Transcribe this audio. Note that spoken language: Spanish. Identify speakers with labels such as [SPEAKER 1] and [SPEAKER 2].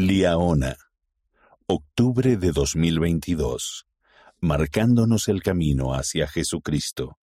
[SPEAKER 1] Liaona, octubre de 2022, marcándonos el camino hacia Jesucristo.